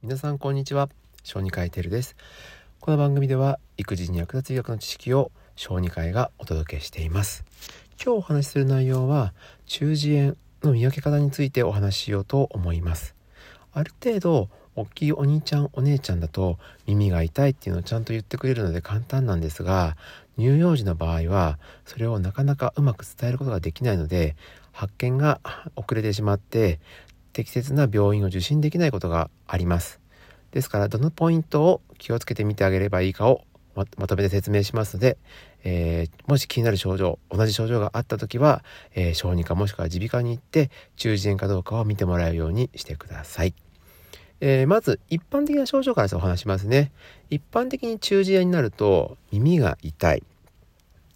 皆さんこんにちは。小児科医テルです。この番組では育児に役立つ医学の知識を小児科医がお届けしています。今日お話しする内容は中耳炎の見分け方についてお話ししようと思います。ある程度大きいお兄ちゃんお姉ちゃんだと耳が痛いっていうのをちゃんと言ってくれるので簡単なんですが乳幼児の場合はそれをなかなかうまく伝えることができないので発見が遅れてしまって適切な病院を受診できないことがあります。ですから、どのポイントを気をつけてみてあげればいいかをまとめて説明しますので、えー、もし気になる症状、同じ症状があった時は、えー、小児科もしくは耳鼻科に行って中耳炎かどうかを見てもらうようにしてください。えー、まず一般的な症状からお話しますね。一般的に中耳炎になると耳が痛い、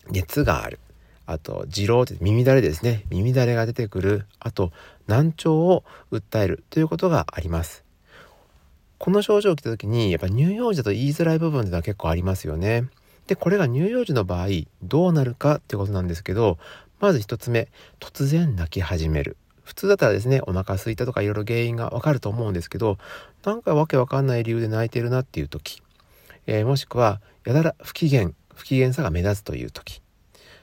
熱がある、あと、痔瘻って耳だれですね。耳だれが出てくる。あと、難聴を訴えるということがあります。この症状を来た時に、やっぱ乳幼児だと言いづらい部分っていうのは結構ありますよね。で、これが乳幼児の場合、どうなるかってことなんですけど、まず一つ目、突然泣き始める。普通だったらですね、お腹空いたとかいろいろ原因がわかると思うんですけど、なんかわけわかんない理由で泣いてるなっていう時、えー、もしくは、やだら不機嫌、不機嫌さが目立つという時、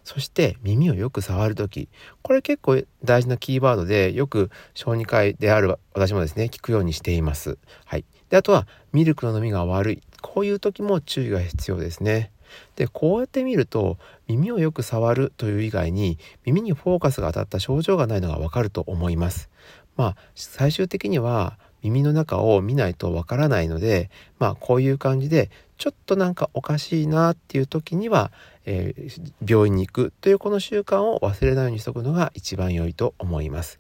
そして耳をよく触る時これ結構大事なキーワードでよく小児科医である私もですね聞くようにしています。はい、であとはミルクの飲みが悪いこういう時も注意が必要ですね。でこうやって見ると耳をよく触るという以外に耳にフォーカスが当たった症状がないのがわかると思います。まあ最終的には耳の中を見ないとわからないのでまあこういう感じでちょっとなんかおかしいなっていう時には、えー、病院に行くというこの習慣を忘れないようにしとくのが一番良いと思います。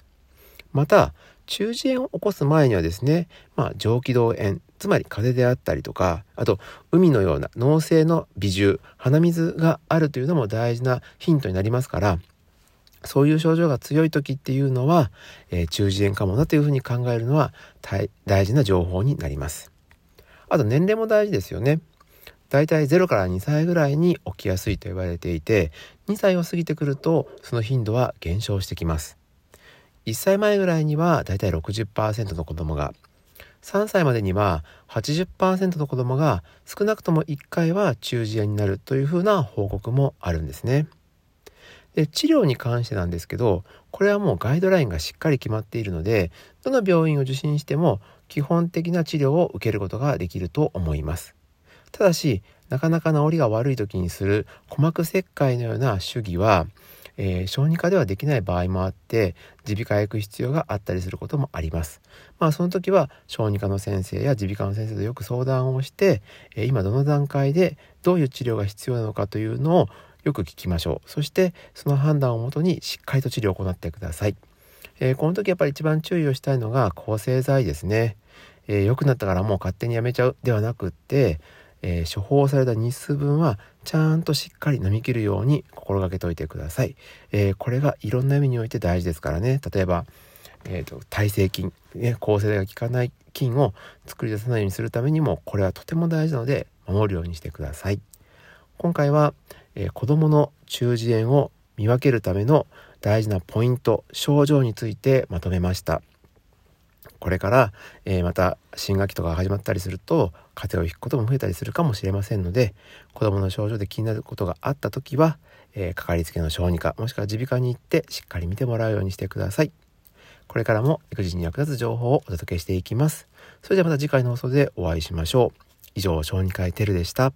また、中耳炎を起こす前にはですね、まあ、上気道炎、つまり風邪であったりとか、あと、海のような脳性の微重、鼻水があるというのも大事なヒントになりますから、そういう症状が強い時っていうのは、えー、中耳炎かもなというふうに考えるのは大事な情報になります。あと年齢も大事ですよね。だいたい0から2歳ぐらいに起きやすいと言われていて、2歳を過ぎてくるとその頻度は減少してきます。1歳前ぐらいにはだいたい60%の子供が、3歳までには80%の子供が少なくとも1回は中耳炎になるというふうな報告もあるんですね。で治療に関してなんですけどこれはもうガイドラインがしっかり決まっているのでどの病院を受診しても基本的な治療を受けることができると思います。ただし、なかなか治りが悪い時にする鼓膜切開のような手技は、えー、小児科ではできない場合もあって、耳鼻科へ行く必要があったりすることもあります。まあその時は小児科の先生や耳鼻科の先生とよく相談をして、えー、今どの段階でどういう治療が必要なのかというのをよく聞きましょう。そしてその判断をもとにしっかりと治療を行ってください。えー、この時やっぱり一番注意をしたいのが抗生剤ですね。えー、良くなったからもう勝手にやめちゃうではなくって、えー、処方された日数分はちゃんとしっかり飲み切るように心がけておいてください。えー、これがいろんな意味において大事ですからね。例えば、えーと、耐性菌、ね、抗生剤が効かない菌を作り出さないようにするためにもこれはとても大事なので守るようにしてください。今回は、えー、子どもの中耳炎を見分けるための大事なポイント症状についてまとめました。これから、えー、また新学期とかが始まったりすると風邪をひくことも増えたりするかもしれませんので子どもの症状で気になることがあった時は、えー、かかりつけの小児科もしくは耳鼻科に行ってしっかり見てもらうようにしてください。これからも育児に役立つ情報をお届けしていきます。それではまた次回の放送でお会いしましょう。以上小児科医テルでした。